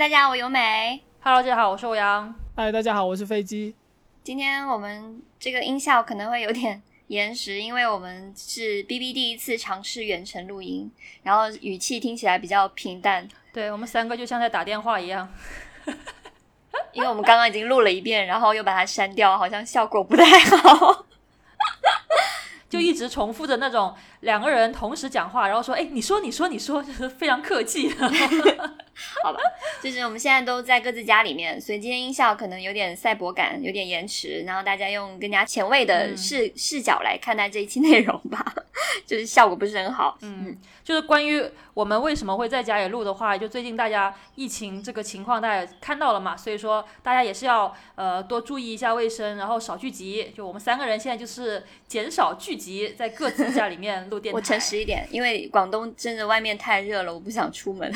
大家好，我由美。Hello，大家好，我是欧阳。嗨，大家好，我是飞机。今天我们这个音效可能会有点延时，因为我们是 B B 第一次尝试远程录音，然后语气听起来比较平淡，对我们三个就像在打电话一样，因为我们刚刚已经录了一遍，然后又把它删掉，好像效果不太好。就一直重复着那种两个人同时讲话，然后说：“哎，你说，你说，你说”，就是非常客气。好吧，就是我们现在都在各自家里面，所以今天音效可能有点赛博感，有点延迟，然后大家用更加前卫的嗯视、视角来看待这一期内容吧，就是效果不是很好。嗯，就是关于我们为什么会在家里录的话，就最近大家疫情这个情况，大家也看到了嘛，所以说大家也是要呃多注意一下卫生，然后少聚集。就我们三个人现在就是减少聚集，在各自家里面录电台。我诚实一点，因为广东真的外面太热了，我不想出门。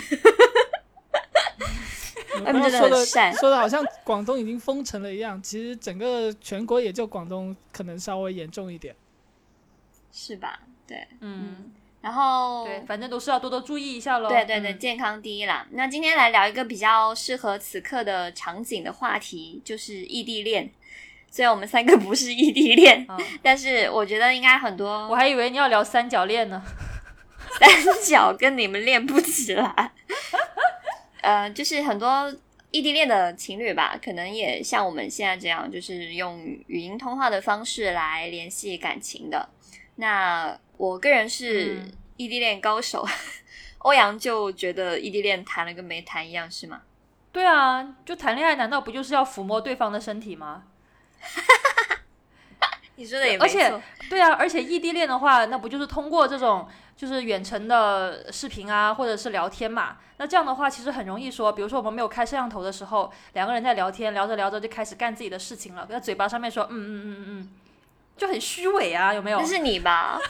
说的很善说的好像广东已经封城了一样，其实整个全国也就广东可能稍微严重一点。是吧？对，嗯，然后对，反正都是要多多注意一下喽。对对对，嗯健康第一啦。那今天来聊一个比较适合此刻的场景的话题，就是异地恋。虽然我们三个不是异地恋，嗯但是我觉得应该很多我还以为你要聊三角恋呢。三角跟你们练不起来。呃，就是很多异地恋的情侣吧，可能也像我们现在这样，就是用语音通话的方式来联系感情的。那我个人是嗯异地恋高手，欧阳就觉得异地恋谈了跟没谈一样，是吗？对啊，就谈恋爱难道不就是要抚摸对方的身体吗？你说的也而且没错，对啊，而且异地恋的话，那不就是通过这种就是远程的视频啊，或者是聊天嘛？那这样的话，其实很容易说，比如说我们没有开摄像头的时候，两个人在聊天，聊着聊着就开始干自己的事情了，在嘴巴上面说嗯嗯嗯嗯嗯，就很虚伪啊，有没有那？是你吧？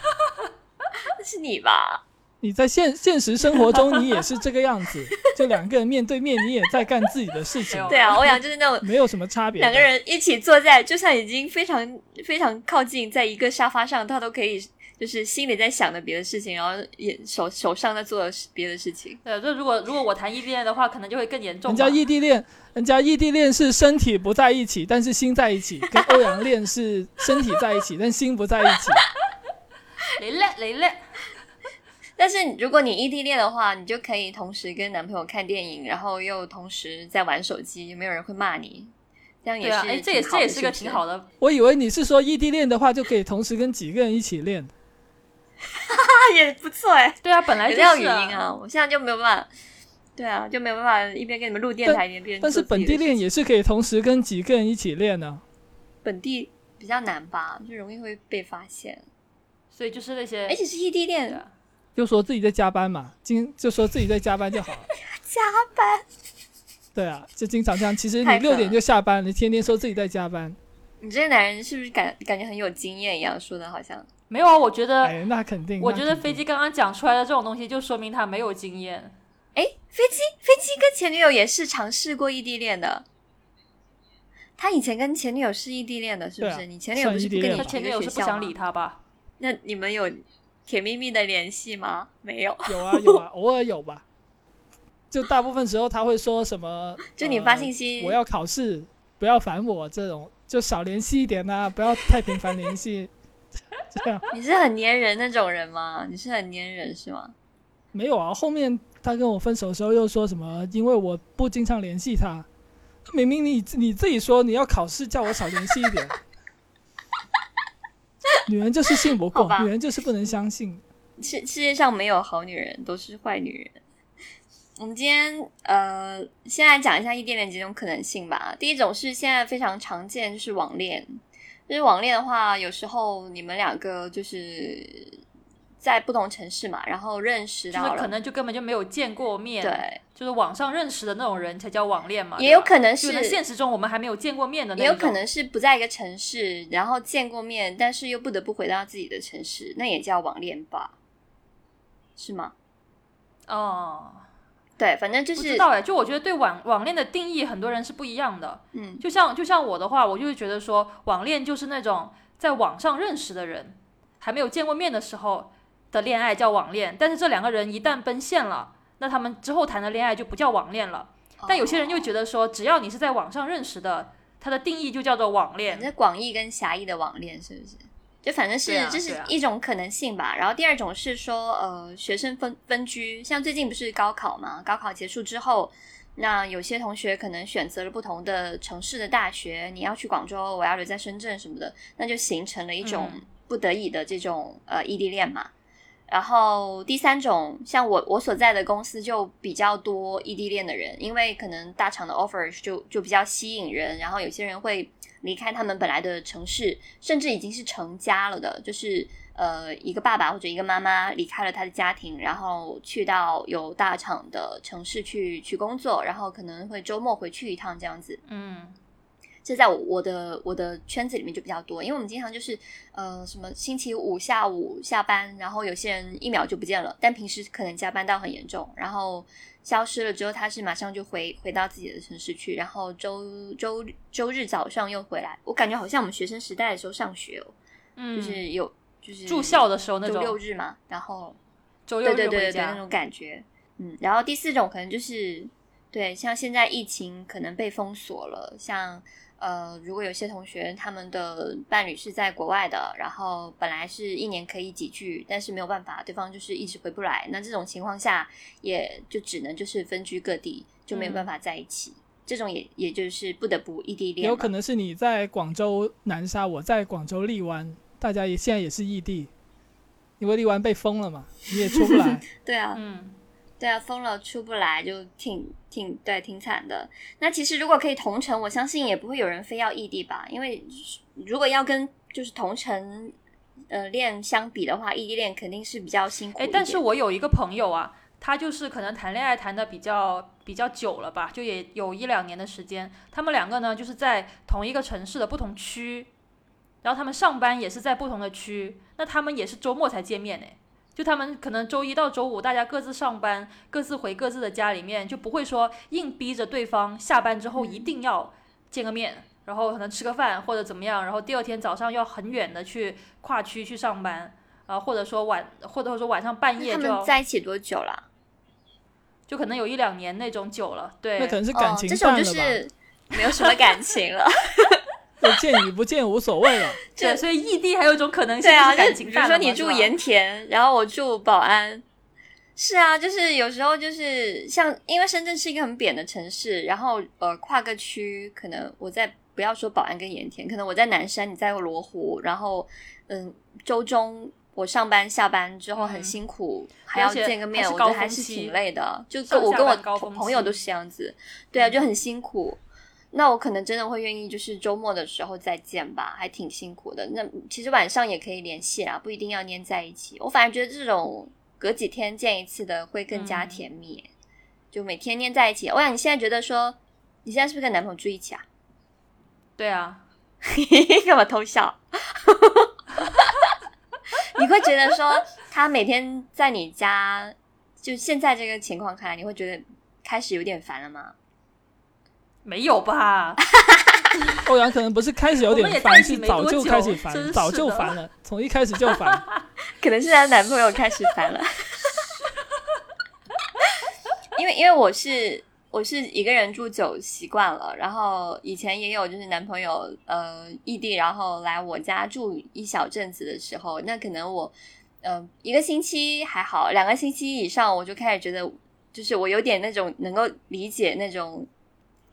那是你吧？你在现现实生活中，你也是这个样子，就两个人面对面，你也在干自己的事情，对啊，欧阳就是那种没有什么差别。两个人一起坐在，就算已经非常非常靠近，在一个沙发上，他都可以就是心里在想着别的事情，然后也手手上在做别的事情。对，就如果如果我谈异地恋的话，可能就会更严重人。家异地恋，人家异地恋是身体不在一起，但是心在一起；跟欧阳恋是身体在一起，但心不在一起。雷嘞雷嘞，但是如果你异地恋的话，你就可以同时跟男朋友看电影，然后又同时在玩手机，没有人会骂你，这样也是对啊，哎，这也这也是个挺好的。我以为你是说异地恋的话，就可以同时跟几个人一起练。哈 哈也不错哎，对啊，本来有就是这样语音啊，我现在就没有办法。对啊，就没有办法一边跟你们录电台，一边边但是本地恋也是可以同时跟几个人一起练呢、本地比较难吧，就容易会被发现，所以就是那些而且是异地恋就说自己在加班嘛，经就说自己在加班就好了。加班。对啊，就经常这样。其实你六点就下班，你天天说自己在加班，你这个男人是不是感感觉很有经验一样？说的好像没有啊，我觉得哎，那肯定。我觉得飞机刚刚讲出来的这种东西，就说明他没有经验。哎，飞机飞机跟前女友也是尝试过异地恋的。他以前跟前女友是异地恋的，是不是？啊你前女友不是不跟你他前女友是不想理他吧？那你们有甜蜜蜜的联系吗？没有。有啊有啊，偶尔有吧。就大部分时候他会说什么？就你发信息呃我要考试，不要烦我这种，就少联系一点啊，不要太频繁联系。这样你是很粘人那种人吗？你是很粘人是吗？没有啊。后面他跟我分手的时候又说什么？因为我不经常联系他，明明你你自己说你要考试，叫我少联系一点。女人就是信不过，女人就是不能相信。世世界上没有好女人，都是坏女人。我们今天呃，先来讲一下异地恋几种可能性吧。第一种是现在非常常见，就是网恋。就是网恋的话，有时候你们两个就是在不同城市嘛，然后认识就到了，是可能就根本就没有见过面，，对，就是网上认识的那种人才叫网恋嘛，也有可能是现实中我们还没有见过面的那也有可能是不在一个城市，然后见过面，但是又不得不回到自己的城市，那也叫网恋吧？是吗？哦，对，反正就是不知道哎，就我觉得对网网恋的定义，很多人是不一样的。嗯，就像就像我的话，我就会觉得说，网恋就是那种在网上认识的人，还没有见过面的时候的恋爱叫网恋，但是这两个人一旦奔现了，那他们之后谈的恋爱就不叫网恋了。但有些人又觉得说，只要你是在网上认识的，它的定义就叫做网恋。正广义跟狭义的网恋是不是？就反正是、啊这是一种可能性吧。然后第二种是说，呃，学生分分居，像最近不是高考嘛？高考结束之后，那有些同学可能选择了不同的城市的大学，你要去广州，我要留在深圳什么的，那就形成了一种嗯不得已的这种呃异地恋嘛。然后第三种，像我我所在的公司就比较多异地恋的人，因为可能大厂的 offer 就就比较吸引人，然后有些人会离开他们本来的城市，甚至已经是成家了的，就是呃一个爸爸或者一个妈妈离开了他的家庭，然后去到有大厂的城市去去工作，然后可能会周末回去一趟这样子。嗯，这在我我的我的圈子里面就比较多，因为我们经常就是呃什么星期五下午下班，然后有些人一秒就不见了，但平时可能加班到很严重，然后消失了之后，他是马上就回回到自己的城市去，然后周周周日早上又回来，我感觉好像我们学生时代的时候上学哦，嗯，就是有就是住校的时候那种周六日嘛，然后周六对对对对对那种感觉。嗯，然后第四种可能就是对，像现在疫情可能被封锁了，像呃，如果有些同学他们的伴侣是在国外的，然后本来是一年可以几聚，但是没有办法，对方就是一直回不来，那这种情况下也就只能就是分居各地，就没有办法在一起。这种也也就是不得不异地恋，有可能是你在广州南沙，我在广州荔湾，大家也现在也是异地，因为荔湾被封了嘛，你也出不来。对啊，嗯，对啊，封了出不来就挺挺对挺惨的。那其实如果可以同城，我相信也不会有人非要异地吧，因为如果要跟就是同城呃恋相比的话，异地恋肯定是比较辛苦一哎，但是我有一个朋友啊，他就是可能谈恋爱谈的比较比较久了吧，就也有一两年的时间。他们两个呢，就是在同一个城市的不同区，然后他们上班也是在不同的区，那他们也是周末才见面呢。就他们可能周一到周五大家各自上班，各自回各自的家里面，就不会说硬逼着对方下班之后一定要见个面，然后可能吃个饭或者怎么样，然后第二天早上要很远的去跨区去上班。啊，或者说晚，或者说晚上半夜就在一起多久了？就可能有一两年那种久了，对，那可能是感情哦、这种就？是没有什么感情了。就见与不见无所谓了。对，所以异地还有一种可能性对啊，就比如情淡了嘛说你住，盐田，然后我住宝安。是啊，就是有时候就是像，因为深圳是一个很扁的城市，然后呃跨个区，可能我在不要说宝安跟盐田，可能我在南山，你在罗湖，然后嗯周中我上班下班之后很嗯辛苦，还要见个面，我觉得还是挺累的。就跟我跟我朋友都是这样子，对啊，就很辛苦。那我可能真的会愿意，就是周末的时候再见吧，还挺辛苦的。那其实晚上也可以联系啊，不一定要黏在一起。我反而觉得这种隔几天见一次的会更加嗯甜蜜，就每天黏在一起。我想，你现在觉得说，你现在是不是跟男朋友住一起啊？对啊，干嘛偷笑？你会觉得说，他每天在你家，就现在这个情况看来，你会觉得开始有点烦了吗？没有吧？欧阳可能不是开始有点烦，是早就开始烦，早就烦了，从一开始就烦。可能是她男朋友开始烦了，因为因为我是我是一个人住久习惯了，然后以前也有就是男朋友呃异地，然后来我家住一小阵子的时候，那可能我呃一个星期还好，两个星期以上我就开始觉得，就是我有点那种能够理解那种。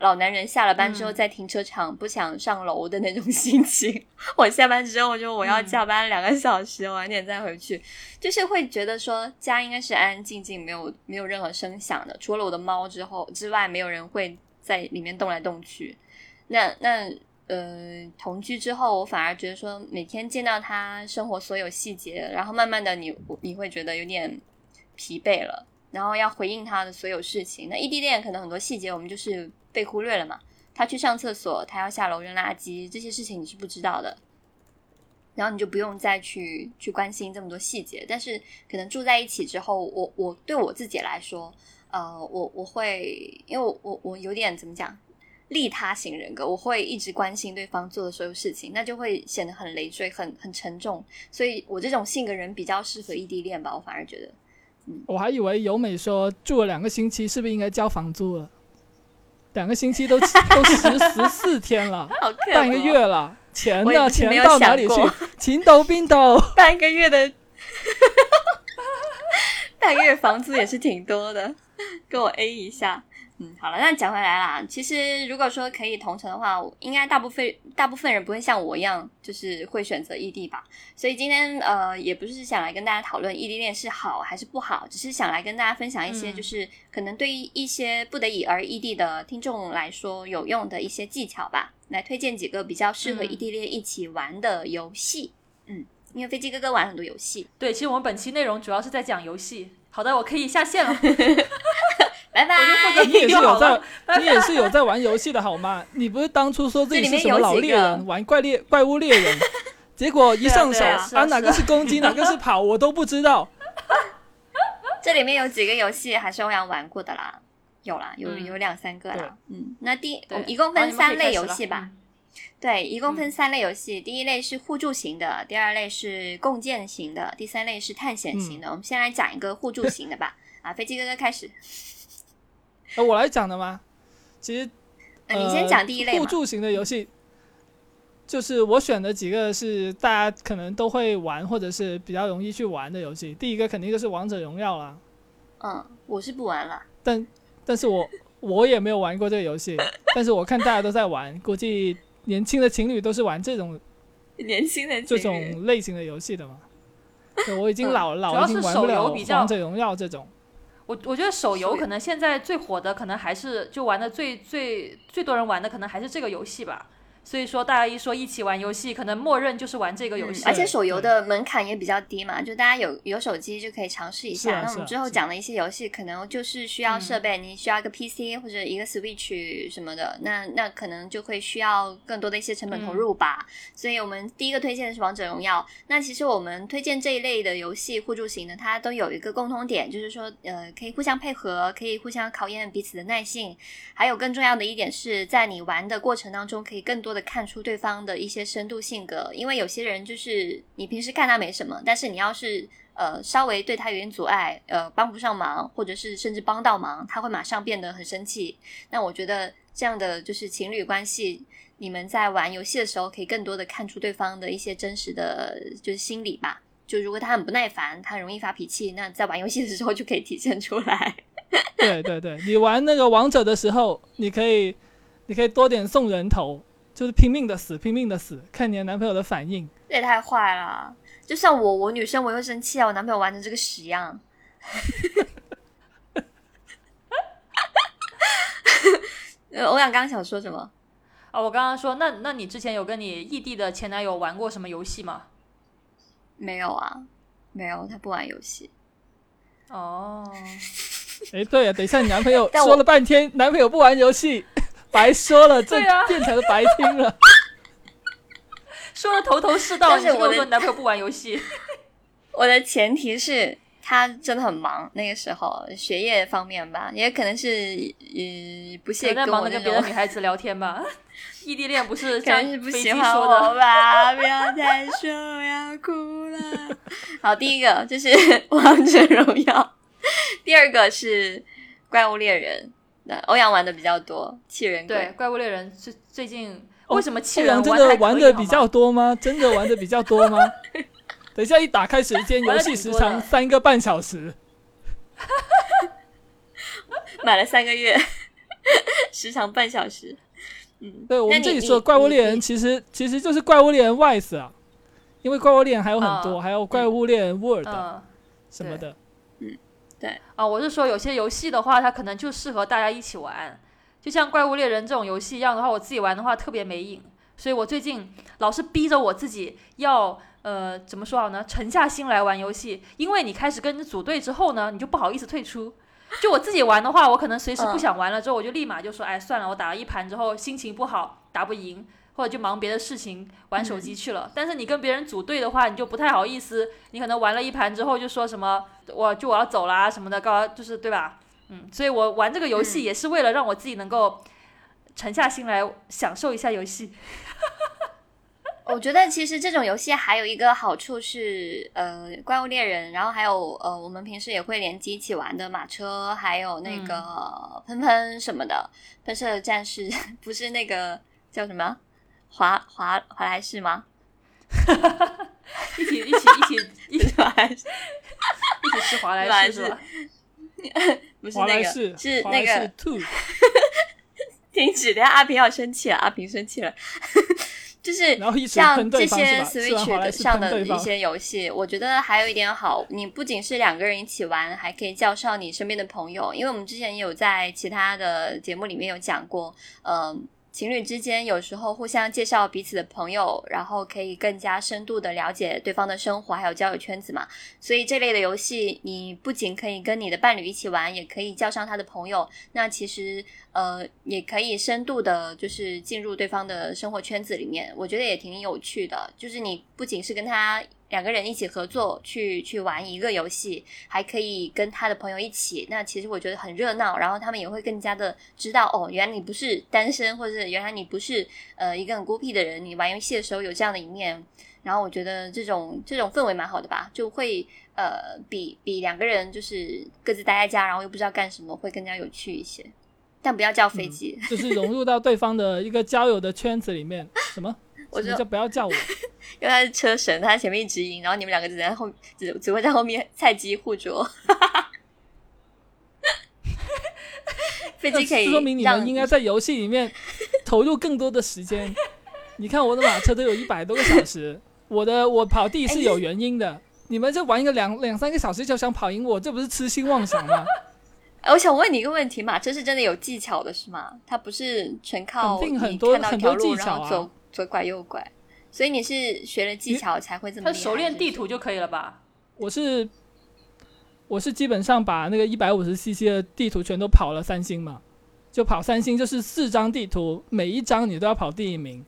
老男人下了班之后嗯在停车场不想上楼的那种 心情。我下班之后就我要嗯加班两个小时，晚点再回去，就是会觉得说家应该是安安静静，没有没有任何声响的，除了我的猫之后之外，没有人会在里面动来动去。那那呃，同居之后，我反而觉得说，每天见到他生活所有细节，然后慢慢的你你会觉得有点疲惫了，然后要回应他的所有事情。那异地恋可能很多细节我们就是被忽略了嘛，他去上厕所，他要下楼扔垃圾，这些事情你是不知道的。然后你就不用再去去关心这么多细节，但是可能住在一起之后，我我对我自己来说，呃，我我会因为我我有点怎么讲，利他型人格，我会一直关心对方做的所有事情，那就会显得很累赘、很很沉重。所以我这种性格人比较适合异地恋吧，我反而觉得。我还以为由美说住了两个星期，是不是应该交房租了？两个星期都都十十四天了，半个月了，钱呢？钱到哪里去过？秦斗 冰斗，半个月的，半个月房租也是挺多的，跟我 A 一下。嗯，好了，那讲回来啦。其实如果说可以同城的话，应该大部分大部分人不会像我一样，就是会选择异地吧。所以今天呃，也不是想来跟大家讨论异地恋是好还是不好，只是想来跟大家分享一些，嗯就是可能对于一些不得已而异地的听众来说有用的一些技巧吧。来推荐几个比较适合嗯异地恋一起玩的游戏。嗯，因为飞机哥哥玩很多游戏。对，其实我们本期内容主要是在讲游戏。好的，我可以下线了。拜拜。你也是有 在 你也是有在玩游戏的好吗？你不是当初说自己是什么老猎人，玩怪猎怪物猎人，结果一上手对啊哪个是攻击，哪个是跑，我都不知道。这里面有几个游戏还是欧阳玩过的啦，有啦，有嗯有两三个啦。嗯，那第我一共分三类游戏吧。嗯对，一共分三类游戏，第一类是互助型的，第二类是共建型的，第三类是探险型的。我们先来讲一个互助型的吧。啊，飞机哥哥开始，呃，我来讲的吗？其实呃，你先讲第一类嘛。互助型的游戏，就是我选的几个是大家可能都会玩，或者是比较容易去玩的游戏。第一个肯定就是王者荣耀啦，嗯，我是不玩了。但但是我我也没有玩过这个游戏，但是我看大家都在玩，估计年轻的情侣都是玩这种年轻的这种类型的游戏的嘛。对我已经嗯老老已经玩不了王者荣耀这种。我我觉得手游可能现在最火的，可能还是就玩的最最最多人玩的，可能还是这个游戏吧。所以说，大家一说一起玩游戏，可能默认就是玩这个游戏。嗯而且手游的门槛也比较低嘛，就大家有有手机就可以尝试一下。啊那我们之后讲的一些游戏，可能就是需要设备，你需要一个 PC 或者一个 Switch 什么的，那那可能就会需要更多的一些成本投入吧。所以我们第一个推荐的是王者荣耀。那其实我们推荐这一类的游戏互助型的，它都有一个共通点，就是说呃可以互相配合，可以互相考验彼此的耐性。还有更重要的一点是在你玩的过程当中，可以更多的看出对方的一些深度性格。因为有些人就是你平时看他没什么，但是你要是呃稍微对他有点阻碍，呃帮不上忙，或者是甚至帮到忙，他会马上变得很生气。那我觉得这样的就是情侣关系。你们在玩游戏的时候，可以更多的看出对方的一些真实的就是心理吧。就如果他很不耐烦，他容易发脾气，那在玩游戏的时候就可以体现出来。对对对，你玩那个王者的时候，你可以你可以多点送人头，就是拼命的死，拼命的死，看你的男朋友的反应。这也太坏了！就像我，我女生我也会生气啊，我男朋友玩成这个屎样。呃，欧阳刚刚想说什么？啊，我刚刚说，那那你之前有跟你异地的前男友玩过什么游戏吗？没有啊，没有，他不玩游戏。哦，哎，对啊，等一下你男朋友 但我说了半天，男朋友不玩游戏，白说了，这对啊变成了白听了。说的头头是道，但是我的说你男朋友不玩游戏。我的前提是他真的很忙，那个时候学业方面吧，也可能是呃不屑跟我忙跟别的，女孩子聊天吧。异地恋不是可像是不喜欢我吧，不要再说我要哭了。好，第一个就是王者荣耀，第二个是怪物猎人。那欧阳玩的比较多，气人对，怪物猎人最最近哦为什么气欧人阳真的玩的的比较多吗？真的玩的比较多吗？等一下一打开时间，游戏时长三个半小时。买了三个月，时长半小时。嗯，对我们这里说怪物猎人，其实其实就是怪物猎人 Wise 啊，因为怪物猎人还有很多，啊还有怪物猎人 World 嗯。什么的。啊，我是说有些游戏的话，它可能就适合大家一起玩，就像怪物猎人这种游戏一样的话，我自己玩的话特别没瘾，所以我最近老是逼着我自己要呃怎么说好呢，沉下心来玩游戏，因为你开始跟人组队之后呢，你就不好意思退出。就我自己玩的话，我可能随时不嗯。想玩了之后，我就立马就说，哎，算了，我打了一盘之后心情不好，打不赢，或者就忙别的事情，玩手机去了。但是你跟别人组队的话，你就不太好意思，你可能玩了一盘之后就说什么，我就我要走啦什么的，告就是对吧？嗯，所以我玩这个游戏嗯也是为了让我自己能够沉下心来享受一下游戏。我觉得其实这种游戏还有一个好处是，呃，怪物猎人，然后还有呃，我们平时也会联机一起玩的马车，还有那个喷喷什么的，喷射战士 不是那个叫什么华华华莱士吗？一起一起一起一起华莱士 一起吃华莱士士是吧？不是那个华莱士是那个 停止，等一下阿平要生气了，阿平生气了。就是像这些 Switch 的上。的一些游戏，我觉得还有一点好，你不仅是两个人一起玩，还可以叫上你身边的朋友。因为我们之前也有在其他的节目里面有讲过，嗯、情侣之间有时候互相介绍彼此的朋友，然后可以更加深度的了解对方的生活还有交友圈子嘛。所以这类的游戏，你不仅可以跟你的伴侣一起玩，也可以叫上他的朋友。那其实呃，也可以深度的，就是进入对方的生活圈子里面，我觉得也挺有趣的。就是你不仅是跟他两个人一起合作去去玩一个游戏，还可以跟他的朋友一起。那其实我觉得很热闹，然后他们也会更加的知道哦，原来你不是单身，或者是原来你不是呃一个很孤僻的人，你玩游戏的时候有这样的一面。然后我觉得这种这种氛围蛮好的吧，就会呃比比两个人就是各自待在家，然后又不知道干什么，会更加有趣一些。但不要叫飞机，就是融入到对方的一个交友的圈子里面。什么？我就不要叫我？因为他是车神，他在前面一直赢，然后你们两个只在后只只会在后面菜鸡互啄。飞机可以这说明你让们应该在游戏里面投入更多的时间。你看我的马车都有一百多个小时，我的我跑地是有原因的。你们这玩一个两两三个小时就想跑赢我，这不是痴心妄想吗？哎我想问你一个问题马车是真的有技巧的是吗？它不是全靠肯定你很多很多技巧啊然后走左拐右拐，所以你是学了技巧才会这么。他熟练地图就可以了吧？我是我是基本上把那个一百五十 CC 的地图全都跑了三星嘛，就跑三星就是四张地图，每一张你都要跑第一名，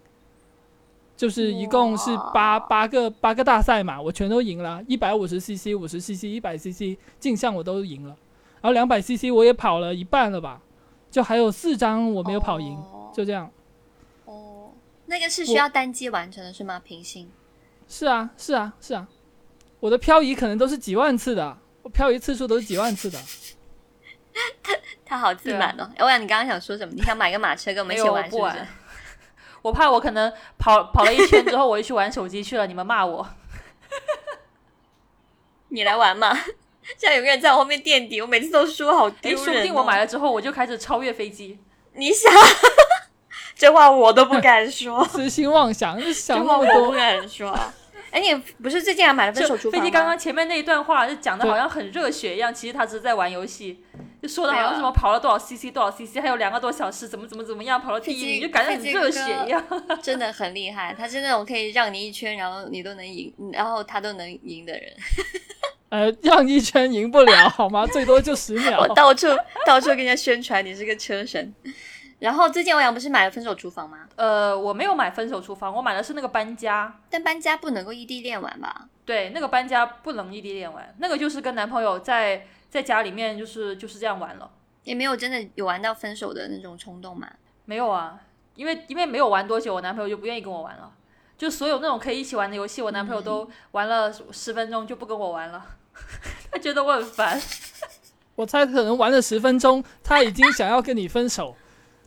就是一共是八八个八个大赛嘛，我全都赢了，一百五十 CC、五十 CC、一百 CC 镜像我都赢了，然后两百 CC 我也跑了一半了吧，就还有四张我没有跑赢，哦就这样。哦，那个是需要单机完成的是吗？平行？是啊，是啊，是啊，我的漂移可能都是几万次的，我漂移次数都是几万次的。他他好自满哦！欧阳，你刚刚想说什么？你想买个马车跟我们一起玩，是不是。我怕我可能跑跑了一圈之后，我就去玩手机去了，你们骂我。你来玩嘛！现在有个人在我后面垫底，我每次都输，好哎，丢人、哦。说不定我买了之后，我就开始超越飞机。你想，这话我都不敢说，痴心妄想，想话我那么多不。敢说。哎，你不是最近还买了分手就厨房？飞机刚刚前面那一段话就讲的好像很热血一样，其实他只是在玩游戏，就说的好像什么跑了多少 CC 多少 CC，还有两个多小时，怎么怎么怎么样跑了第一飞机名，就感觉很热血一样。真的很厉害，他是那种可以让你一圈，然后你都能赢，然后他都能赢的人。呃，让一圈赢不了好吗？最多就十秒我。到处到处跟人家宣传你是个车神。然后最近欧阳不是买了分手厨房吗？呃，我没有买分手厨房，我买的是那个搬家。但搬家不能够异地恋玩吧？对，那个搬家不能异地恋玩，那个就是跟男朋友在在家里面就是就是这样玩了。也没有真的有玩到分手的那种冲动嘛？没有啊，因为因为没有玩多久，我男朋友就不愿意跟我玩了。就所有那种可以一起玩的游戏，我男朋友都玩了十分钟就不跟我玩了，他觉得我很烦。我猜可能玩了十分钟，他已经想要跟你分手，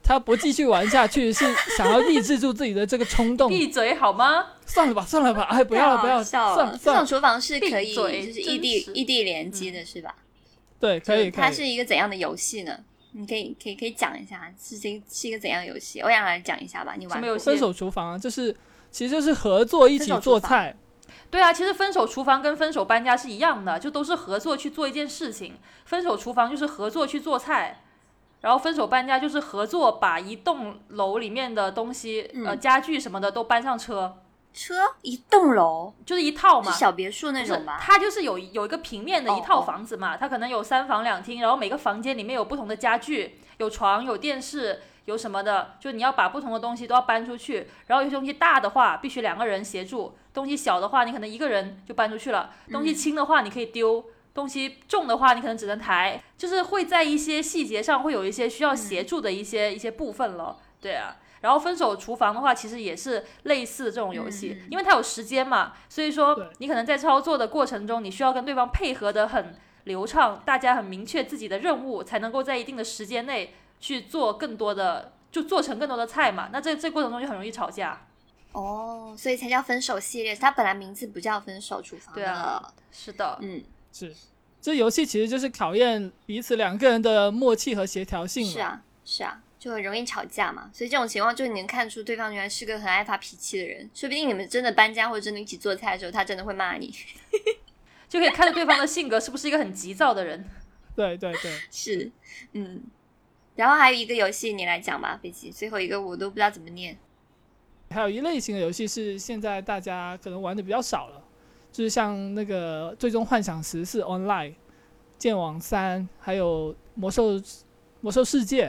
他不继续玩下去，是想要抑制住自己的这个冲动。闭嘴好吗？算了吧，算了吧，哎，不要了，不要算了这算了。种厨房是可以就是异地异地联机的是吧？对，可以。它是一个怎样的游戏呢？你可以可以可以讲一下是这是一个怎样的游戏？欧阳来讲一下吧，你玩过什么游戏分手厨房啊，就是其实就是合作一起做菜，对啊，其实分手厨房跟分手搬家是一样的，就都是合作去做一件事情。分手厨房就是合作去做菜，然后分手搬家就是合作把一栋楼里面的东西，呃，嗯家具什么的都搬上车，车一栋楼就是一套嘛。小别墅那种吧？它就是有有一个平面的一哦套哦房子嘛，它可能有三房两厅，然后每个房间里面有不同的家具，有床，有电视，有什么的，就你要把不同的东西都要搬出去。然后有些东西大的话，必须两个人协助；东西小的话，你可能一个人就搬出去了；东西轻的话，你可以丢。东西重的话，你可能只能抬，就是会在一些细节上会有一些需要协助的一些、一些部分了。对啊，然后分手厨房的话，其实也是类似这种游戏，嗯因为它有时间嘛，所以说你可能在操作的过程中，你需要跟对方配合的很流畅，大家很明确自己的任务，才能够在一定的时间内去做更多的，就做成更多的菜嘛。那这这过程中就很容易吵架。哦，所以才叫分手系列。它本来名字不叫分手厨房对啊是的，嗯，是，这游戏其实就是考验彼此两个人的默契和协调性嘛。是啊，是啊，就很容易吵架嘛。所以这种情况，就你能看出对方原来是个很爱发脾气的人。说不定你们真的搬家或者真的一起做菜的时候，他真的会骂你。就可以看出对方的性格是不是一个很急躁的人。对 对对，是，嗯。然后还有一个游戏，你来讲吧，飞机。最后一个我都不知道怎么念。还有一类型的游戏是现在大家可能玩的比较少了，就是像那个《最终幻想十四 Online》、《剑网三》，还有《魔兽魔兽世界》，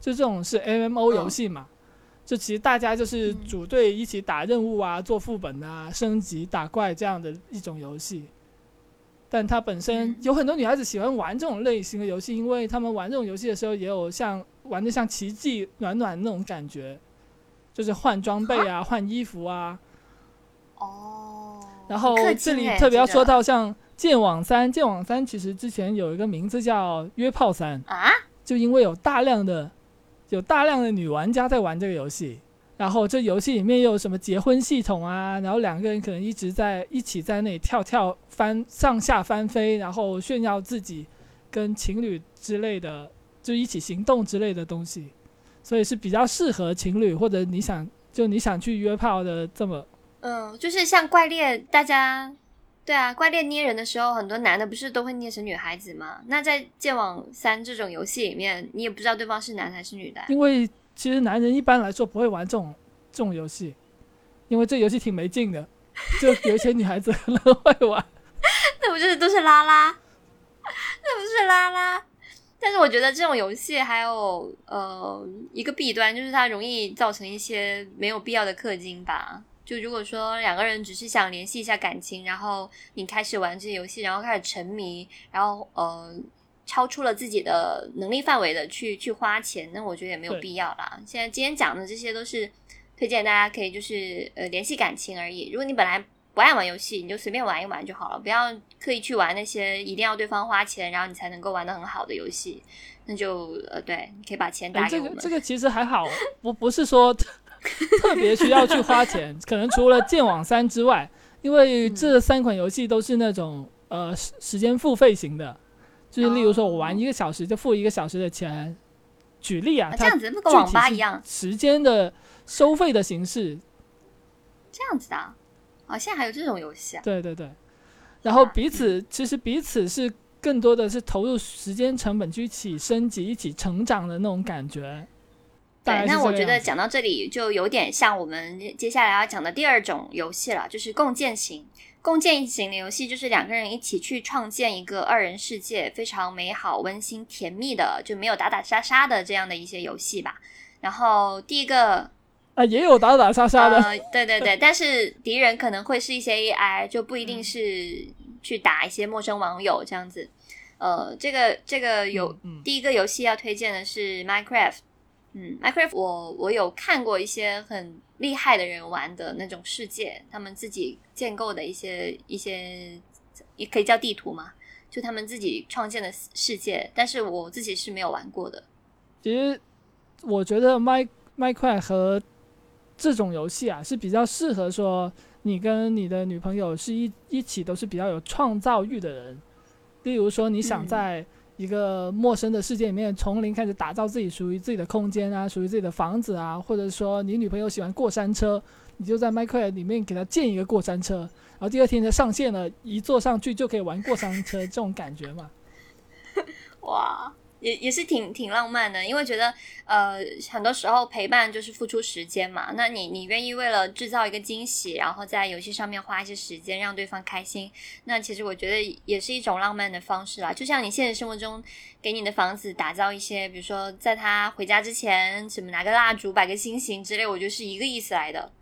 就这种是 MMO 游戏嘛。就其实大家就是组队一起打任务啊、做副本啊、升级、打怪这样的一种游戏。但它本身嗯有很多女孩子喜欢玩这种类型的游戏，因为她们玩这种游戏的时候也有像玩的像奇迹暖暖那种感觉，就是换装备啊、换衣服啊。哦，然后这里欸特别要说到像剑网三，剑网三其实之前有一个名字叫约炮三，啊，就因为有大量的有大量的女玩家在玩这个游戏，然后这游戏里面又有什么结婚系统啊，然后两个人可能一直在一起在那里跳跳翻上下翻飞，然后炫耀自己跟情侣之类的，就一起行动之类的东西，所以是比较适合情侣或者你想就你想去约炮的这么嗯，就是像怪猎，大家对啊，怪猎捏人的时候，很多男的不是都会捏成女孩子吗？那在剑网三这种游戏里面，你也不知道对方是男还是女的啊。因为其实男人一般来说不会玩这种这种游戏，因为这游戏挺没劲的，就有一些女孩子可能会玩。那不就是都是拉拉？那不是拉拉？但是我觉得这种游戏还有呃一个弊端，就是它容易造成一些没有必要的氪金吧。就如果说两个人只是想联系一下感情，然后你开始玩这些游戏，然后开始沉迷，然后呃超出了自己的能力范围的去去花钱，那我觉得也没有必要啦。现在今天讲的这些都是推荐大家可以就是呃联系感情而已。如果你本来不爱玩游戏，你就随便玩一玩就好了，不要刻意去玩那些一定要对方花钱，然后你才能够玩的很好的游戏。那就呃，对，你可以把钱打哎，给我们。这个这个其实还好，不不是说 特别需要去花钱，可能除了剑网三之外，因为这三款游戏都是那种呃时时间付费型的，就是例如说我玩一个小时就付一个小时的钱。举例啊，啊，这样子，那跟网吧一样，时间的收费的形式，这样子的啊。哦，现在还有这种游戏啊？对对对，然后彼此其实彼此是更多的是投入时间成本去一起升级、一起成长的那种感觉。对，那我觉得讲到这里就有点像我们接下来要讲的第二种游戏了，就是共建型。共建型的游戏就是两个人一起去创建一个二人世界，非常美好、温馨、甜蜜的，就没有打打杀杀的这样的一些游戏吧。然后第一个啊，也有打打杀杀的，呃，对对对，但是敌人可能会是一些 AI，就不一定是去打一些陌生网友这样子。呃，这个这个有、嗯嗯第一个游戏要推荐的是 Minecraft。嗯，Minecraft 我我有看过一些很厉害的人玩的那种世界，他们自己建构的一些一些，也可以叫地图嘛，就他们自己创建的世界，但是我自己是没有玩过的。其实我觉得麦麦块和这种游戏啊是比较适合说你跟你的女朋友是一一起都是比较有创造欲的人。例如说，你想嗯在一个陌生的世界里面，从零开始打造自己属于自己的空间啊，属于自己的房子啊，或者说你女朋友喜欢过山车，你就在 Minecraft 里面给她建一个过山车，然后第二天就上线了，一坐上去就可以玩过山车，这种感觉嘛。哇，也也是挺挺浪漫的，因为觉得呃，很多时候陪伴就是付出时间嘛。那你你愿意为了制造一个惊喜，然后在游戏上面花一些时间让对方开心，那其实我觉得也是一种浪漫的方式啦。就像你现实生活中给你的房子打造一些，比如说在他回家之前，什么拿个蜡烛、摆个星星之类，我觉得是一个意思来的。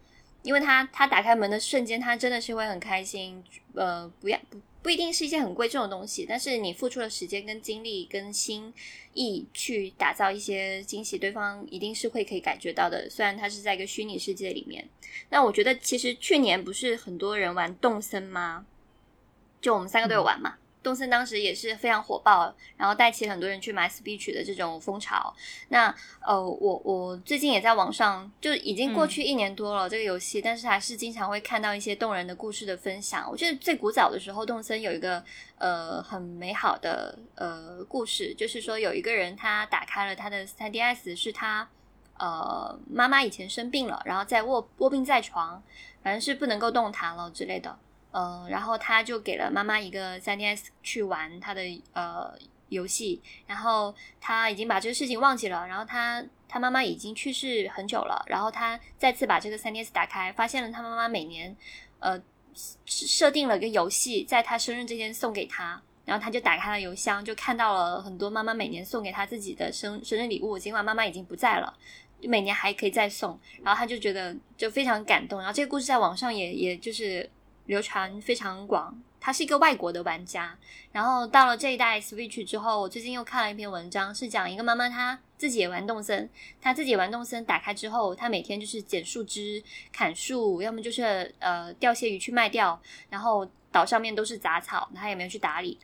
因为他他打开门的瞬间，他真的是会很开心。呃，不要不不一定是一件很贵重的东西，但是你付出了时间跟精力跟心意去打造一些惊喜，对方一定是会可以感觉到的。虽然它是在一个虚拟世界里面，那我觉得其实去年不是很多人玩动森吗？就我们三个都有玩嘛。动森当时也是非常火爆，然后带起很多人去买 Speech 的这种风潮。那呃，我我最近也在网上，就已经过去一年多了这个游戏，但是还是经常会看到一些动人的故事的分享。我觉得最古早的时候，动森有一个呃很美好的呃故事，就是说有一个人他打开了他的 3DS，是他呃妈妈以前生病了，然后在卧卧病在床，反正是不能够动弹了之类的。呃，然后他就给了妈妈一个 3DS 去玩他的呃游戏，然后他已经把这个事情忘记了，然后他他妈妈已经去世很久了，然后他再次把这个 3DS 打开，发现了他妈妈每年呃设定了个游戏，在他生日这天送给他，然后他就打开了邮箱，就看到了很多妈妈每年送给他自己的生生日礼物，尽管妈妈已经不在了，每年还可以再送，然后他就觉得就非常感动，然后这个故事在网上也也就是。流传非常广，他是一个外国的玩家。然后到了这一代 Switch 之后，我最近又看了一篇文章，是讲一个妈妈她自己也玩动森，她自己玩动森打开之后，她每天就是捡树枝、砍树，要么就是呃钓些鱼去卖掉，然后岛上面都是杂草，她也没有去打理。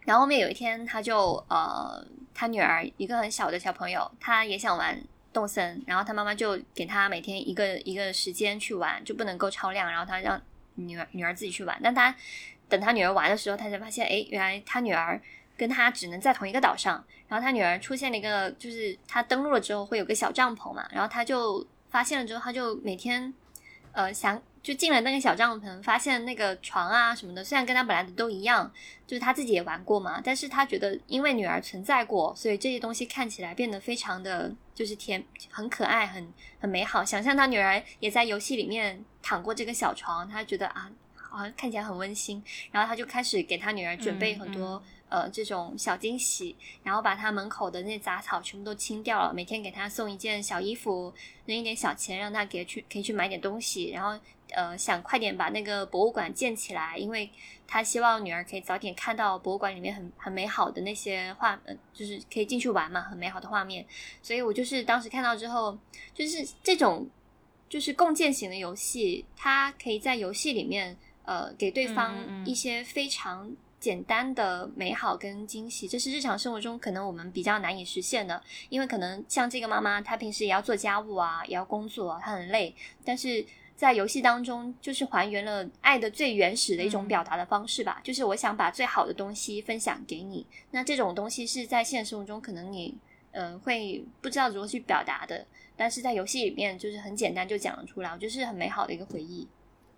然后后面有一天，他就呃，他女儿一个很小的小朋友，他也想玩动森，然后他妈妈就给他每天一个一个时间去玩，就不能够超量，然后他让。女儿女儿自己去玩，但他等他女儿玩的时候，他才发现，哎，原来他女儿跟他只能在同一个岛上。然后他女儿出现了一个，就是他登陆了之后会有个小帐篷嘛，然后他就发现了之后，他就每天呃想就进了那个小帐篷，发现那个床啊什么的，虽然跟他本来的都一样，就是他自己也玩过嘛，但是他觉得因为女儿存在过，所以这些东西看起来变得非常的就是甜，很可爱，很很美好。想象他女儿也在游戏里面。躺过这个小床，他觉得啊，好像看起来很温馨，然后他就开始给他女儿准备很多呃这种小惊喜，然后把他门口的那杂草全部都清掉了，每天给他送一件小衣服，扔一点小钱让他给去可以去买点东西，然后呃想快点把那个博物馆建起来，因为他希望女儿可以早点看到博物馆里面很很美好的那些画，呃就是可以进去玩嘛，很美好的画面，所以我就是当时看到之后，就是这种。就是共建型的游戏，它可以在游戏里面，呃，给对方一些非常简单的美好跟惊喜。这是日常生活中可能我们比较难以实现的，因为可能像这个妈妈，她平时也要做家务啊，也要工作，她很累。但是在游戏当中，就是还原了爱的最原始的一种表达的方式吧。就是我想把最好的东西分享给你。那这种东西是在现实生活中可能你，呃，会不知道如何去表达的。但是在游戏里面，就是很简单就讲了出来，我觉得是很美好的一个回忆。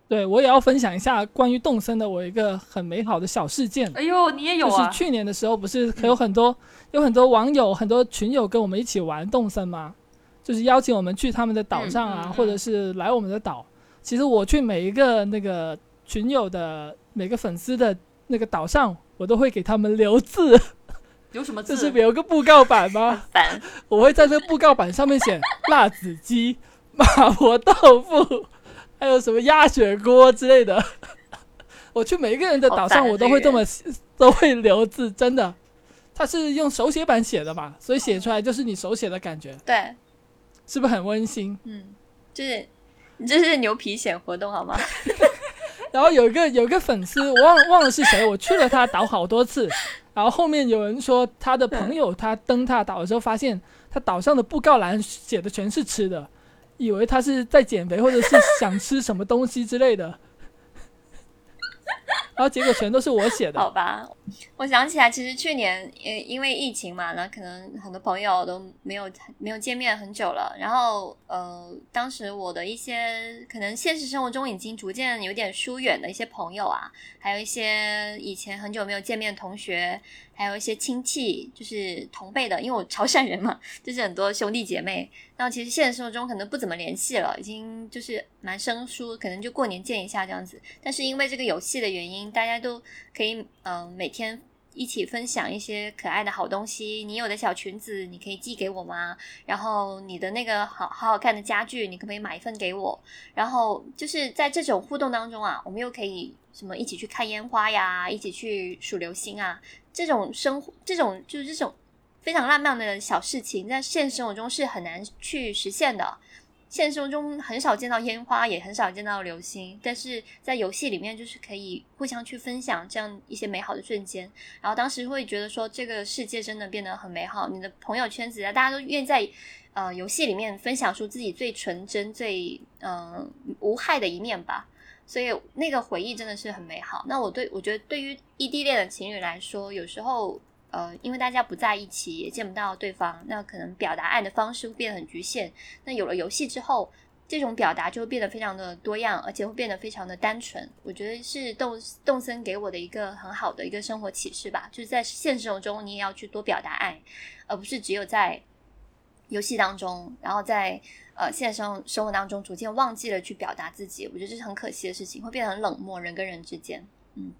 对我也要分享一下关于动森的我一个很美好的小事件。哎呦，你也有啊！就是去年的时候，不是有很多有很多网友、很多群友跟我们一起玩动森吗？就是邀请我们去他们的岛上啊，或者是来我们的岛。其实我去每一个那个群友的每个粉丝的那个岛上，我都会给他们留字。有什么字？就是有个布告板吗？板，我会在这个布告板上面写 辣子鸡、麻婆豆腐，还有什么鸭血锅之类的。我去每一个人的岛上，我都会这么都会留字，真的。他是用手写板写的嘛，所以写出来就是你手写的感觉。对，是不是很温馨？嗯，就是你这是牛皮癣活动好吗？然后有一个有一个粉丝，我忘忘了是谁，我去了他岛好多次。然后后面有人说，他的朋友他登他岛的时候，发现他岛上的布告栏写的全是吃的，以为他是在减肥或者是想吃什么东西之类的。然后结果全都是我写的。好吧，我想起来，其实去年因因为疫情嘛，那可能很多朋友都没有没有见面很久了。然后呃，当时我的一些可能现实生活中已经逐渐有点疏远的一些朋友啊，还有一些以前很久没有见面的同学，还有一些亲戚，就是同辈的，因为我潮汕人嘛，就是很多兄弟姐妹。那其实现实生活中可能不怎么联系了，已经就是蛮生疏，可能就过年见一下这样子。但是因为这个游戏的原因，大家都可以嗯、每天一起分享一些可爱的好东西。你有的小裙子，你可以寄给我吗？然后你的那个好好好看的家具，你可不可以买一份给我？然后就是在这种互动当中啊，我们又可以什么一起去看烟花呀，一起去数流星啊，这种生活，这种就是这种非常浪漫的小事情，在现实生活中是很难去实现的。现实生活中很少见到烟花，也很少见到流星，但是在游戏里面就是可以互相去分享这样一些美好的瞬间。然后当时会觉得说，这个世界真的变得很美好，你的朋友圈子啊，大家都愿意在呃游戏里面分享出自己最纯真、最嗯、无害的一面吧。所以那个回忆真的是很美好。那我对我觉得对于异地恋的情侣来说，有时候呃，因为大家不在一起，也见不到对方，那可能表达爱的方式会变得很局限。那有了游戏之后，这种表达就会变得非常的多样，而且会变得非常的单纯。我觉得是动动森给我的一个很好的一个生活启示吧，就是在现实生活中你也要去多表达爱，而不是只有在游戏当中，然后在呃现实生生活当中逐渐忘记了去表达自己。我觉得这是很可惜的事情，会变得很冷漠，人跟人之间。嗯，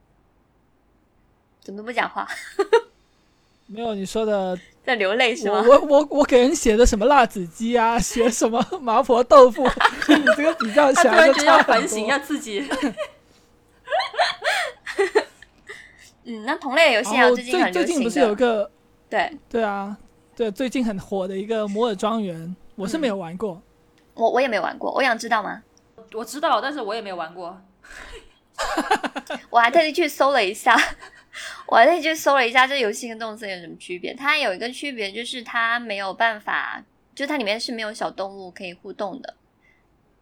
怎么都不讲话，没有你说的，在流泪是我吗？我我我给人写的什么辣子鸡啊，写什么 麻婆豆腐，跟你这个比较起来就要差反省一下。自己。嗯，那同类的游戏啊，最近最最近不是有，个对对啊，对最近很火的一个摩尔庄园，我是没有玩过。我我也没有玩过，我想知道吗？我知道，但是我也没有玩过。我还特地去搜了一下，我还特地去搜了一下这游戏跟动森有什么区别。它有一个区别就是它没有办法，就它里面是没有小动物可以互动的。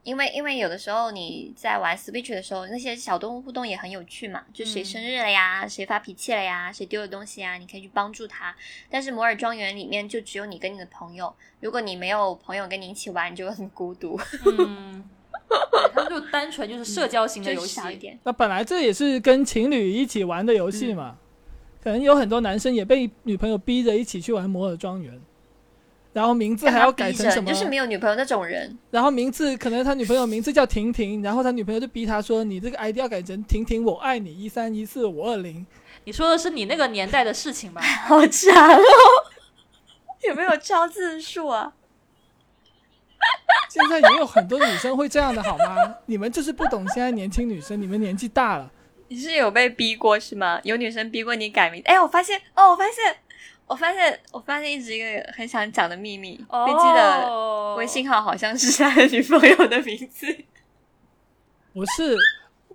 因为因为有的时候你在玩 Switch 的时候，那些小动物互动也很有趣嘛，就谁嗯生日了呀，谁发脾气了呀，谁丢了东西呀，你可以去帮助他。但是摩尔庄园里面就只有你跟你的朋友，如果你没有朋友跟你一起玩，你就会很孤独，嗯，对，他们就单纯就是社交型的游戏。少一点。那本来这也是跟情侣一起玩的游戏嘛，可能有很多男生也被女朋友逼着一起去玩摩尔庄园，然后名字还要改成什么？就是没有女朋友那种人。然后名字可能他女朋友名字叫婷婷，然后他女朋友就逼他说：“你这个 ID 要改成婷婷我爱你一三一四五二零。你说的是你那个年代的事情吧？好长哦，有没有超字数啊？”现在也有很多女生会这样的好吗？你们就是不懂现在年轻女生，你们年纪大了。你是有被逼过是吗？有女生逼过你改名？哎，我发现哦，我发现，我发现，我发现一直一个很想讲的秘密。哦，飞机的微信号好像是他的女朋友的名字。不是，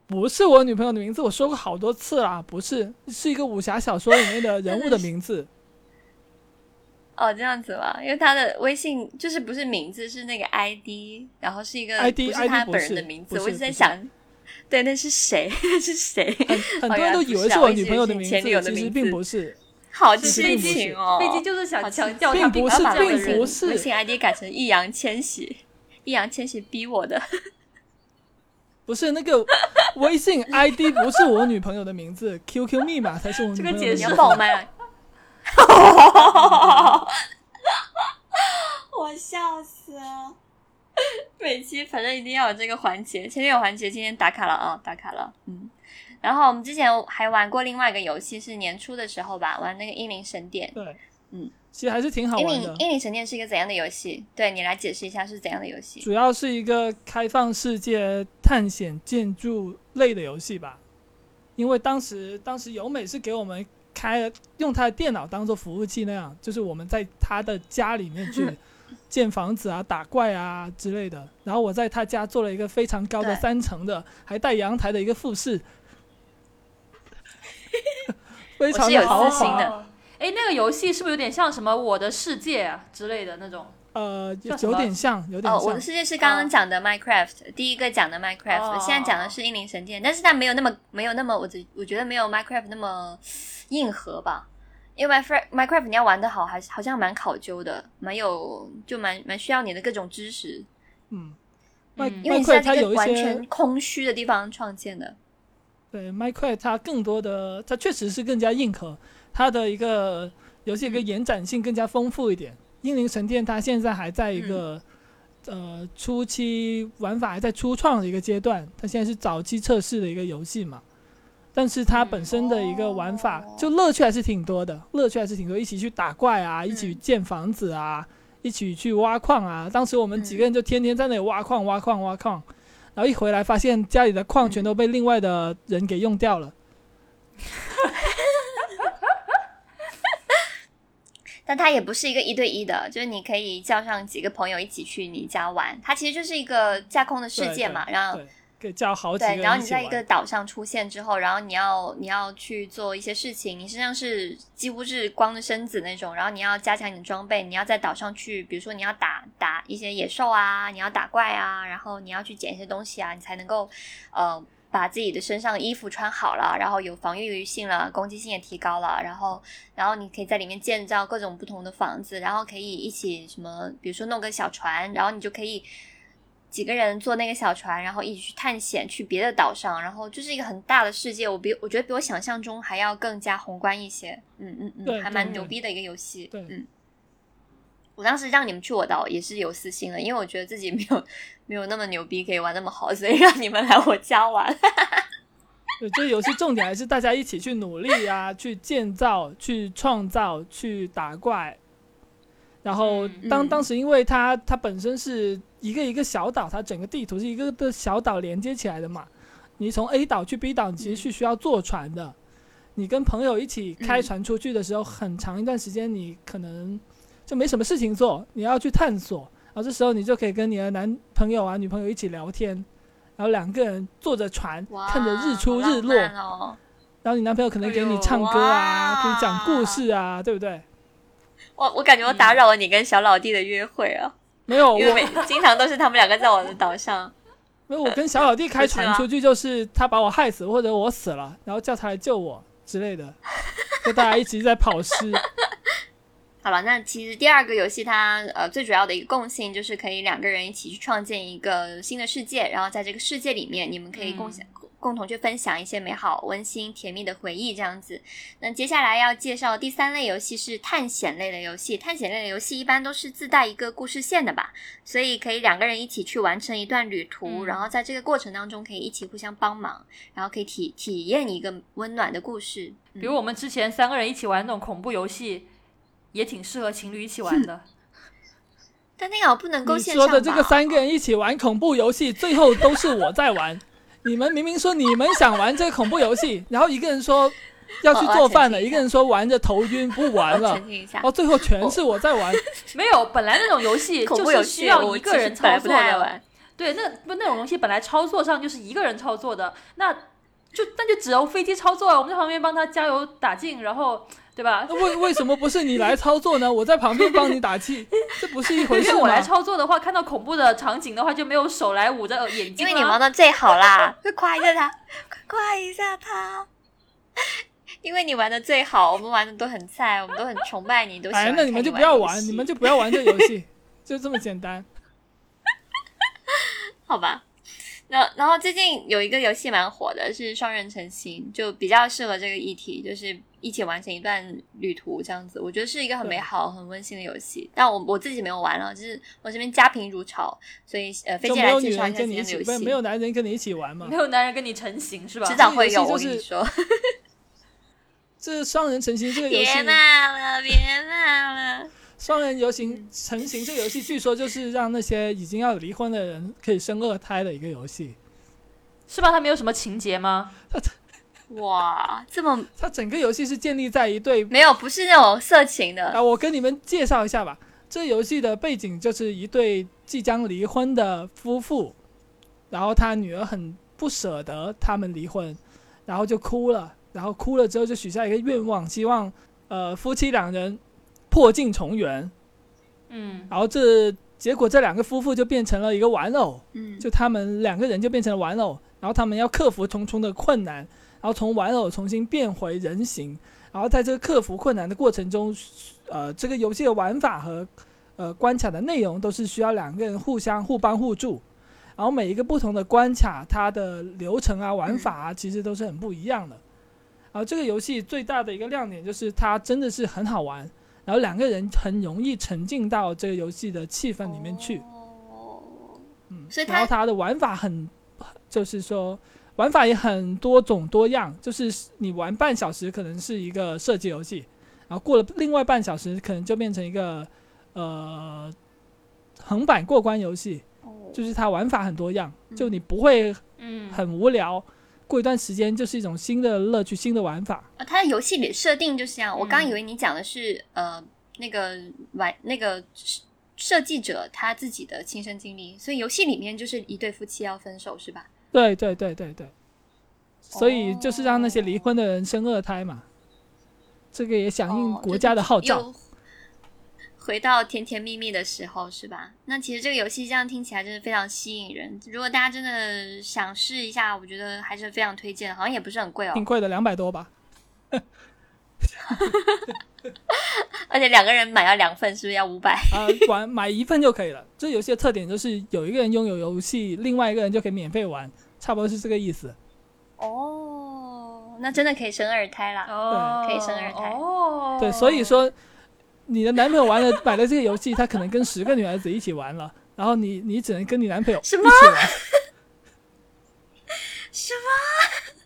不是我女朋友的名字，我说过好多次啦，不是，是一个武侠小说里面的人物的名字。哦，这样子吗？因为他的微信就是不是名字，是那个 ID，然后是一个 ID 不是他本人的名字。我一直在想，对，那是谁？那是谁？很很多人都以为是我女朋友的名字，其实并不是。好激情哦！飞机就是想强调他并不是这样的人不是微信 ID 改成易烊千玺，易烊千玺逼我的。不是那个微信 ID 不是我女朋友的名字，QQ 密码才是我女朋友的名字。这个解释你要爆我麦了！我笑死了。每期反正一定要有这个环节，前面有环节，今天打卡了啊，打卡了，嗯。然后我们之前还玩过另外一个游戏，是年初的时候吧，玩那个《英灵神殿》。对，嗯，其实还是挺好玩的。灵英灵神殿是一个怎样的游戏？对你来解释一下是怎样的游戏？主要是一个开放世界探险建筑类的游戏吧。因为当时当时由美是给我们开了用他的电脑当做服务器那样，就是我们在他的家里面去 建房子啊、打怪啊之类的。然后我在他家做了一个非常高的三层的，还带阳台的一个复式，非常我是有。私心的哦哎，那个游戏是不是有点像什么《我的世界》啊之类的那种？呃，叫什么有点像，有点哦，像。我的世界是刚刚讲的 Minecraft，、第一个讲的 Minecraft，、哦现在讲的是英灵神殿，但是它没有那么没有那么，我只我觉得没有 Minecraft 那么硬核吧。因为 Minecraft Minecraft 你要玩的好，还是好像蛮考究的，蛮有就蛮蛮需要你的各种知识，嗯，嗯因为你是在一个完它有一些全空虚的地方创建的。对 Minecraft 它更多的，它确实是更加硬核，它的一个游戏一个嗯延展性更加丰富一点。英灵神殿它现在还在一个、呃初期玩法还在初创的一个阶段，它现在是早期测试的一个游戏嘛。但是它本身的一个玩法，哦就乐趣还是挺多的，乐趣还是挺多，一起去打怪啊，一起嗯建房子啊，一起去挖矿啊。当时我们几个人就天天在那里挖矿、挖矿、挖矿，然后一回来发现家里的矿全都被另外的人给用掉了。但它也不是一个一对一的，就是你可以叫上几个朋友一起去你家玩，它其实就是一个架空的世界嘛，对然后对，可以叫好几个对，然后你在一个岛上出现之后，然后你要你要去做一些事情，你身上是几乎是光着身子那种，然后你要加强你的装备，你要在岛上去，比如说你要打打一些野兽啊，你要打怪啊，然后你要去捡一些东西啊，你才能够呃把自己的身上的衣服穿好了，然后有防御性了，攻击性也提高了，然后然后你可以在里面建造各种不同的房子，然后可以一起什么，比如说弄个小船，然后你就可以。几个人坐那个小船，然后一起去探险，去别的岛上，然后就是一个很大的世界。我比我觉得比我想象中还要更加宏观一些。嗯嗯嗯，还蛮牛逼的一个游戏。对嗯。我当时让你们去我岛也是有私心的，因为我觉得自己没有没有那么牛逼，可以玩那么好，所以让你们来我家玩。对，这游戏重点还是大家一起去努力啊，去建造、去创造、去打怪。然后嗯当嗯当时因为它它本身是一个一个小岛，它整个地图是一个个小岛连接起来的嘛。你从 A 岛去 B 岛，其实是需要坐船的。你跟朋友一起开嗯船出去的时候，很长一段时间你可能就没什么事情做，你要去探索。然后这时候你就可以跟你的男朋友啊、女朋友一起聊天，然后两个人坐着船，看着日出日落，哦！然后你男朋友可能给你唱歌啊，哇给你讲故事啊，对不对？我我感觉我打扰了你跟小老弟的约会啊，没有我，因为每 经常都是他们两个在我的岛上。没有我跟小老弟开船出去，就是他把我害死或者我死了，然后叫他来救我之类的，就大家一起在跑尸。好了，那其实第二个游戏它呃最主要的一个共性就是可以两个人一起去创建一个新的世界，然后在这个世界里面，你们可以共享、共同去分享一些美好、温馨、甜蜜的回忆，这样子。那接下来要介绍第三类游戏是探险类的游戏，探险类的游戏一般都是自带一个故事线的吧，所以可以两个人一起去完成一段旅途，嗯然后在这个过程当中可以一起互相帮忙，然后可以体体验一个温暖的故事。嗯比如我们之前三个人一起玩那种恐怖游戏，也挺适合情侣一起玩的。但那个好不能够你线上说的这个三个人一起玩恐怖游戏，最后都是我在玩。你们明明说你们想玩这个恐怖游戏，然后一个人说要去做饭了，一一个人说玩着头晕不玩了我澄，清一下然后，最后全是我在玩。没有，本来那种游戏就是需要一个人操作的。对，那不那种东西本来操作上就是一个人操作的，那就那就只有飞机操作啊，我们在旁边帮他加油打劲，然后对吧？那为为什么不是你来操作呢？我在旁边帮你打气，这不是一回事因为我来？操作的话，看到恐怖的场景的话，就没有手来捂着眼睛因为你玩的最好啦，快夸一下他，快夸一下他。因为你玩的最好，我们玩的都很菜，我们都很崇拜你，都喜欢哎，那你们就不要玩，你们就不要玩这游戏，就这么简单。好吧。那然后最近有一个游戏蛮火的，是双人成行，就比较适合这个议题，就是一起完成一段旅途这样子。我觉得是一个很美好、很温馨的游戏。但我我自己没有玩了，就是我这边家贫如潮，所以呃，飞就机没有女人来介绍一下今天的游戏。没有男人跟你一起玩吗没？有男人跟你成型是吧？迟早会有，我跟你说。这双人成行这个游戏别，骂了，别骂了。双人游行成型这个游戏，据说就是让那些已经要离婚的人可以生二胎的一个游戏。是吧？它没有什么情节吗？哇，这么它整个游戏是建立在一对没有，不是那种色情的。啊，我跟你们介绍一下吧。这游戏的背景就是一对即将离婚的夫妇，然后他女儿很不舍得他们离婚，然后就哭了，然后哭了之后就许下一个愿望，希望呃夫妻两人破镜重圆。嗯然后这结果这两个夫妇就变成了一个玩偶，嗯，就他们两个人就变成了玩偶，然后他们要克服重重的困难，然后从玩偶重新变回人形，然后在这个克服困难的过程中，呃，这个游戏的玩法和呃关卡的内容都是需要两个人互相互帮互助，然后每一个不同的关卡，它的流程啊、玩法啊，其实都是很不一样的。然后这个游戏最大的一个亮点就是它真的是很好玩，然后两个人很容易沉浸到这个游戏的气氛里面去。哦，嗯，所以然后它它的玩法很，就是说玩法也很多种多样，就是你玩半小时可能是一个射击游戏，然后过了另外半小时可能就变成一个呃横版过关游戏，哦。就是它玩法很多样，就你不会嗯，很无聊，过一段时间就是一种新的乐趣、新的玩法。啊它的游戏里设定就是这样。我刚以为你讲的是呃那个玩那个设设计者他自己的亲身经历，所以游戏里面就是一对夫妻要分手是吧？对对对对对，所以就是让那些离婚的人生二胎嘛，这个也响应哦国家的号召。又回到甜甜蜜蜜的时候是吧？那其实这个游戏这样听起来真的非常吸引人。如果大家真的想试一下，我觉得还是非常推荐的，好像也不是很贵哦挺，贵的，两百多吧。而且两个人买要两份，是不是要五百？啊、玩买一份就可以了。这游戏的特点就是有一个人拥有游戏，另外一个人就可以免费玩，差不多是这个意思。哦，那真的可以生二胎啦。哦，可以生二胎哦，对，所以说你的男朋友玩了买了这个游戏，他可能跟十个女孩子一起玩了，然后你你只能跟你男朋友一起什么玩。什么？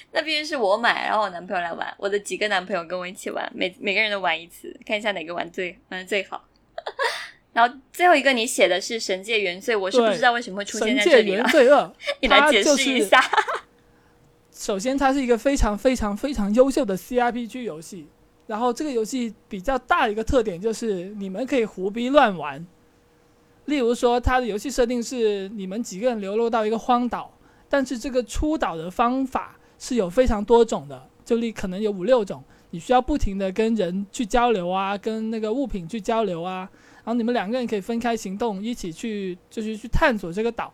那必须是我买，然后我男朋友来玩，我的几个男朋友跟我一起玩，每每个人都玩一次，看一下哪个玩最玩的最好。然后最后一个你写的是神界原罪，我是不对知道为什么会出现神界原在这里了，罪二，你来解释一下。首先它是一个非常非常非常优秀的 CRPG 游戏，然后这个游戏比较大的一个特点就是你们可以胡逼乱玩。例如说，它的游戏设定是你们几个人流落到一个荒岛，但是这个出岛的方法是有非常多种的，就例可能有五六种，你需要不停的跟人去交流啊，跟那个物品去交流啊，然后你们两个人可以分开行动，一起去就是去探索这个岛，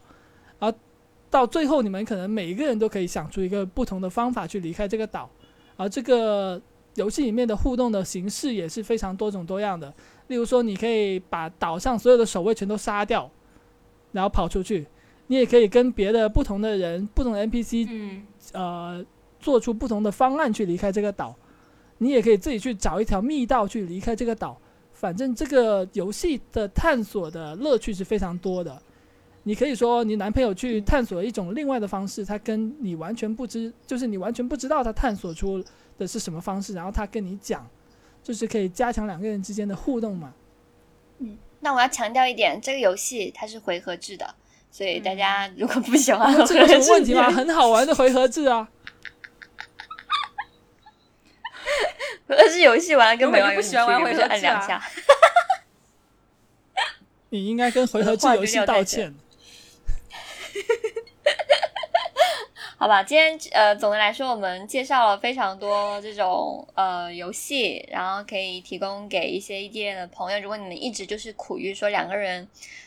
然后到最后你们可能每一个人都可以想出一个不同的方法去离开这个岛，而这个游戏里面的互动的形式也是非常多种多样的。例如说，你可以把岛上所有的守卫全都杀掉，然后跑出去；你也可以跟别的不同的人、不同的 NPC 嗯呃做出不同的方案去离开这个岛。你也可以自己去找一条密道去离开这个岛。反正这个游戏的探索的乐趣是非常多的。你可以说你男朋友去探索一种另外的方式，他跟你完全不知，就是你完全不知道他探索出的是什么方式，然后他跟你讲，就是可以加强两个人之间的互动嘛。嗯那我要强调一点，这个游戏它是回合制的，所以大家如果不喜欢啊 这有什么问题吗？很好玩的回合制啊！回合制游戏玩了跟没玩我就不喜欢玩回合制啊按两下。你应该跟回合制游戏道歉。好吧，今天呃，总的来说，我们介绍了非常多这种呃游戏，然后可以提供给一些异地恋的朋友。如果你们一直就是苦于说两个人，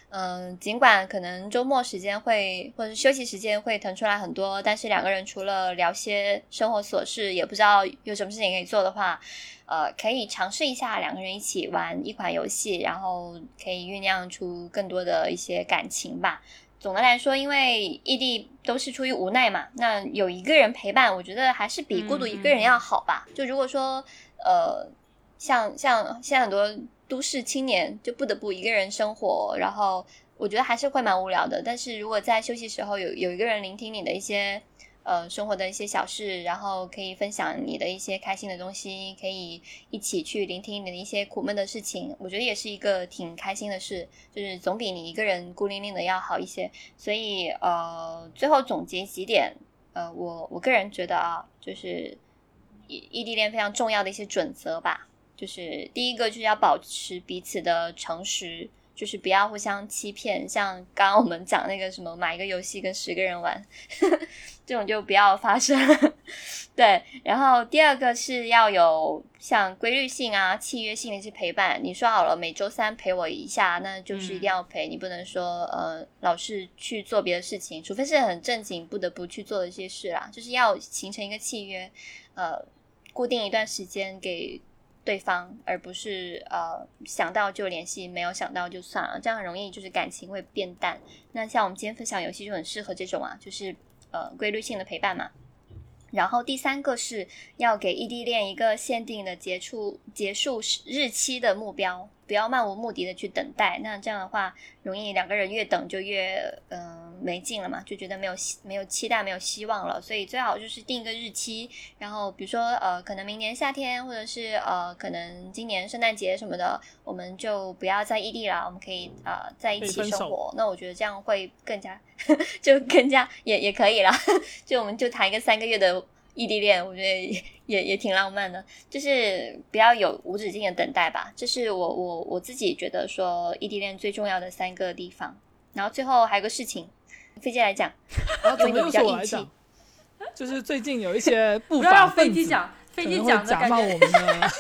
嗯、尽管可能周末时间会或者是休息时间会腾出来很多，但是两个人除了聊些生活琐事，也不知道有什么事情可以做的话，呃，可以尝试一下两个人一起玩一款游戏，然后可以酝酿出更多的一些感情吧。总的来说，因为异地都是出于无奈嘛，那有一个人陪伴，我觉得还是比孤独一个人要好吧。就如果说，呃，像像现在很多都市青年就不得不一个人生活，然后我觉得还是会蛮无聊的。但是如果在休息时候有有一个人聆听你的一些呃生活的一些小事，然后可以分享你的一些开心的东西，可以一起去聆听你的一些苦闷的事情，我觉得也是一个挺开心的事，就是总比你一个人孤零零的要好一些。所以呃，最后总结几点，呃，我我个人觉得啊，就是异异地恋非常重要的一些准则吧。就是第一个就是要保持彼此的诚实，就是不要互相欺骗。像刚刚我们讲那个什么买一个游戏跟十个人玩，这种就不要发生。对，然后第二个是要有像规律性啊、契约性的一些陪伴。你说好了每周三陪我一下，那就是一定要陪。你不能说呃老是去做别的事情，除非是很正经不得不去做的一些事啦。就是要形成一个契约，呃，固定一段时间给对方，而不是呃想到就联系，没有想到就算了，这样很容易就是感情会变淡。那像我们今天分享游戏就很适合这种啊，就是呃规律性的陪伴嘛。然后第三个是要给异地恋一个限定的结束结束日期的目标，不要漫无目的的去等待。那这样的话，容易两个人越等就越嗯、没劲了嘛，就觉得没有希没有期待，没有希望了。所以最好就是定一个日期，然后比如说呃，可能明年夏天，或者是呃，可能今年圣诞节什么的，我们就不要在异地了，我们可以呃在一起生活。那我觉得这样会更加 就更加也也可以了。就我们就谈一个三个月的异地恋，我觉得也 也也挺浪漫的，就是不要有无止境的等待吧。这是我我我自己觉得说异地恋最重要的三个地方。然后最后还有个事情，飞机来讲，然后怎么又因为你比较义气是我来讲？就是最近有一些 不不要让法分子飞机讲，飞机可能会讲假冒我们的，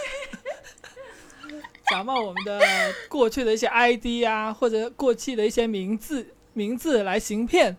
假冒我们的过去的一些 ID 啊，或者过去的一些名字名字来行骗。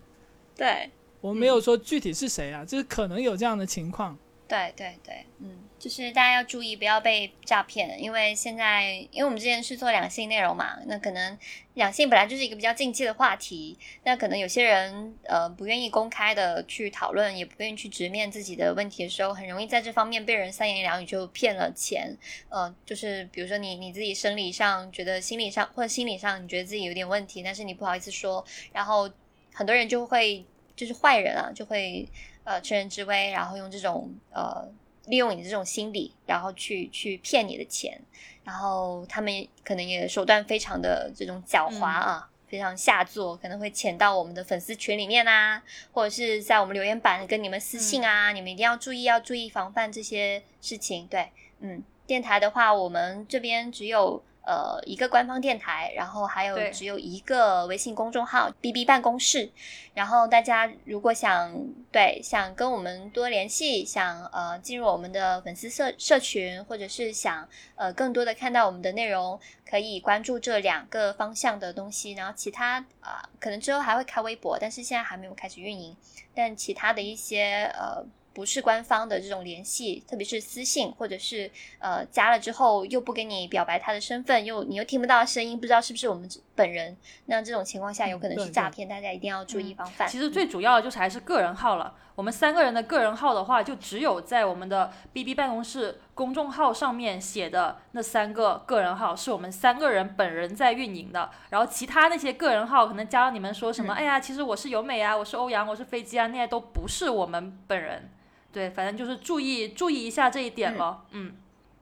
对我没有说具体是谁啊，就是可能有这样的情况。对对对，嗯，就是大家要注意不要被诈骗，因为现在因为我们之前是做两性内容嘛，那可能两性本来就是一个比较禁忌的话题，那可能有些人呃不愿意公开的去讨论，也不愿意去直面自己的问题的时候，很容易在这方面被人三言两语就骗了钱。呃，就是比如说你你自己生理上觉得心理上或者心理上你觉得自己有点问题，但是你不好意思说，然后很多人就会就是坏人啊，就会呃趁人之危，然后用这种呃利用你的这种心理，然后去去骗你的钱，然后他们可能也手段非常的这种狡猾啊。非常下作，可能会潜到我们的粉丝群里面啊，或者是在我们留言板跟你们私信啊，你们一定要注意，要注意防范这些事情。对，嗯，电台的话，我们这边只有呃一个官方电台，然后还有只有一个微信公众号 “B B 办公室”。然后大家如果想对想跟我们多联系，想呃进入我们的粉丝社社群，或者是想呃更多的看到我们的内容，可以关注这两个方向的东西。然后其他啊、可能之后还会开微博，但是现在还没有开始运营。但其他的一些呃不是官方的这种联系，特别是私信，或者是呃加了之后又不跟你表白他的身份，又你又听不到声音，不知道是不是我们本人，那这种情况下有可能是诈骗，大家一定要注意防范。其实最主要的就是还是个人号了。我们三个人的个人号的话，就只有在我们的 B B 办公室公众号上面写的那三个个人号是我们三个人本人在运营的。然后其他那些个人号可能加了你们说什么，嗯哎呀，其实我是由美啊，我是欧阳，我是飞机啊，那些都不是我们本人。对，反正就是注意注意一下这一点了。嗯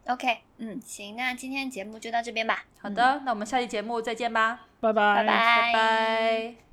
，OK，嗯，行，那今天节目就到这边吧。好的，那我们下期节目再见吧，拜拜。拜拜